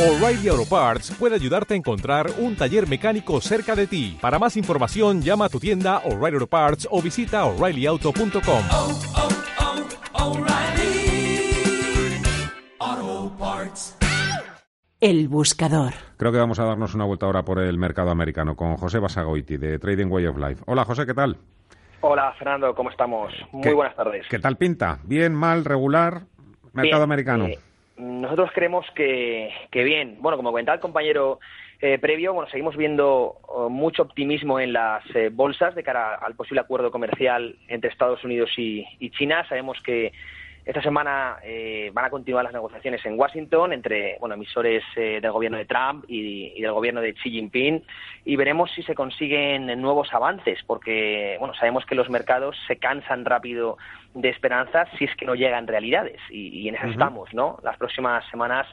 O'Reilly Auto Parts puede ayudarte a encontrar un taller mecánico cerca de ti. Para más información, llama a tu tienda O'Reilly Auto Parts o visita oreillyauto.com. oh, oh, Parts. El buscador. Creo que vamos a darnos una vuelta ahora por el mercado americano con José Basagoiti de Trading Way of Life. Hola José, ¿qué tal? Hola Fernando, ¿cómo estamos? Muy ¿Qué- buenas tardes. ¿Qué tal pinta? ¿Bien, mal, regular? Mercado Bien, americano. eh, nosotros creemos que, que bien. Bueno, como comentaba el compañero eh, previo, bueno, seguimos viendo oh, mucho optimismo en las eh, bolsas de cara al posible acuerdo comercial entre Estados Unidos y, y China. Sabemos que esta semana eh, van a continuar las negociaciones en Washington entre bueno, emisores eh, del gobierno de Trump y, y del gobierno de Xi Jinping y veremos si se consiguen nuevos avances porque bueno, sabemos que los mercados se cansan rápido de esperanzas si es que no llegan realidades y, y en eso estamos, ¿no? Las próximas semanas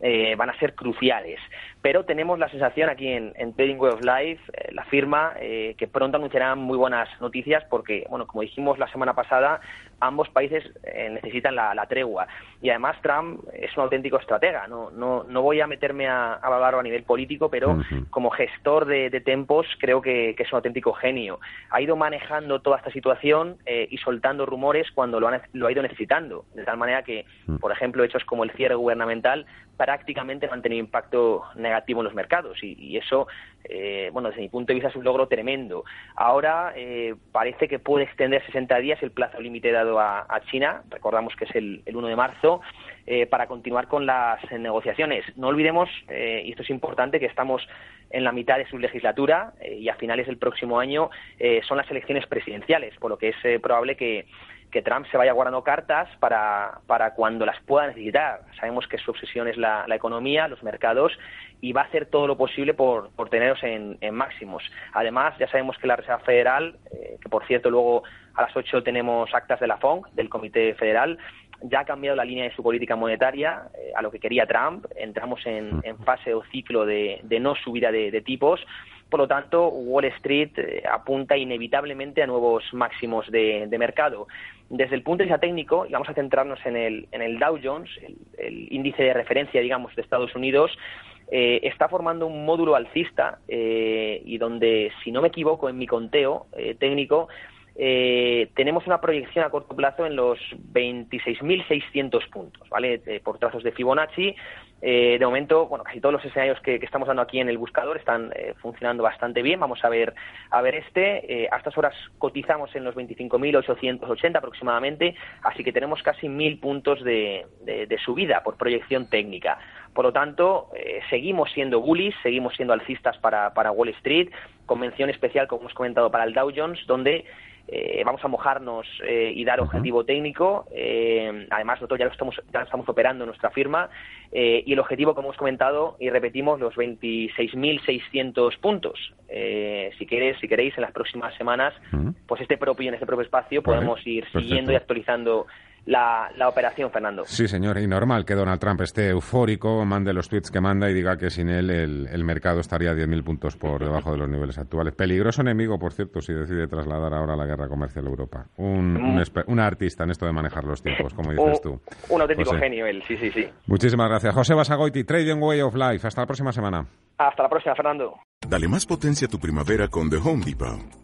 eh, van a ser cruciales. Pero tenemos la sensación aquí en, en Trading Way of Life, eh, la firma, eh, que pronto anunciarán muy buenas noticias porque, bueno, como dijimos la semana pasada, ambos países eh, necesitan la, la tregua. Y además Trump es un auténtico estratega. No, no, no voy a meterme a, a a nivel político, pero como gestor de, de tempos creo que, que es un auténtico genio. Ha ido manejando toda esta situación y soltando rumores cuando lo ha, ne- lo ha ido necesitando. De tal manera que, Mm. por ejemplo, hechos como el cierre gubernamental prácticamente no han tenido impacto negativo en los mercados y, y eso, eh, bueno, desde mi punto de vista es un logro tremendo. Ahora eh, parece que puede extender 60 días el plazo límite dado a, China, recordamos que es el, el 1 de marzo, eh, para continuar con las negociaciones. No olvidemos, eh, y esto es importante, que estamos en la mitad de su legislatura eh, y a finales del próximo año son las elecciones presidenciales, por lo que es probable que, que Trump se vaya guardando cartas para, para cuando las pueda necesitar. Sabemos que su obsesión es la, la economía, los mercados, y va a hacer todo lo posible por, por tenerlos en, en máximos. Además, ya sabemos que la Reserva Federal, eh, que por cierto luego a las 8 tenemos actas de la FONC, del Comité Federal, ya ha cambiado la línea de su política monetaria eh, a lo que quería Trump. Entramos en, en fase o ciclo de, de no subida de, de tipos. Por lo tanto, Wall Street eh, apunta inevitablemente a nuevos máximos de, de mercado. Desde el punto de vista técnico, y vamos a centrarnos en el, en el Dow Jones, el, el índice de referencia, digamos, de Estados Unidos, eh, está formando un módulo alcista eh, y donde, si no me equivoco en mi conteo eh, técnico, eh, tenemos una proyección a corto plazo en los 26.600 puntos, ¿vale? Eh, por trazos de Fibonacci. Eh, de momento, bueno, casi todos los escenarios que, que estamos dando aquí en el buscador están eh, funcionando bastante bien. Vamos a ver, a ver este. Eh, a estas horas cotizamos en los 25.880 aproximadamente, así que tenemos casi 1.000 puntos de, de- de subida por proyección técnica. Por lo tanto, eh, seguimos siendo bullies, seguimos siendo alcistas para, para Wall Street, convención especial, como hemos comentado, para el Dow Jones, donde eh, vamos a mojarnos eh, y dar objetivo técnico. Eh, además, nosotros ya lo estamos, ya lo estamos operando en nuestra firma. Y el objetivo, como hemos comentado, y repetimos, los 26.600 puntos. Eh, si, queréis, si queréis, en las próximas semanas, pues este propio, en este propio espacio, Vale, podemos ir perfecto. siguiendo y actualizando la, la operación, Fernando. Sí, señor, y normal que Donald Trump esté eufórico, mande los tweets que manda y diga que sin él el, el mercado estaría a 10.000 puntos por debajo de los niveles actuales. Peligroso enemigo, por cierto, si decide trasladar ahora la guerra comercial a Europa. Un, un espe- una artista en esto de manejar los tiempos, como Un, dices tú. un auténtico José. genio él, sí, sí, sí. Muchísimas gracias. José Basagoiti, Trading Way of Life. Hasta la próxima semana. Hasta la próxima, Fernando. Dale más potencia a tu primavera con The Home Depot.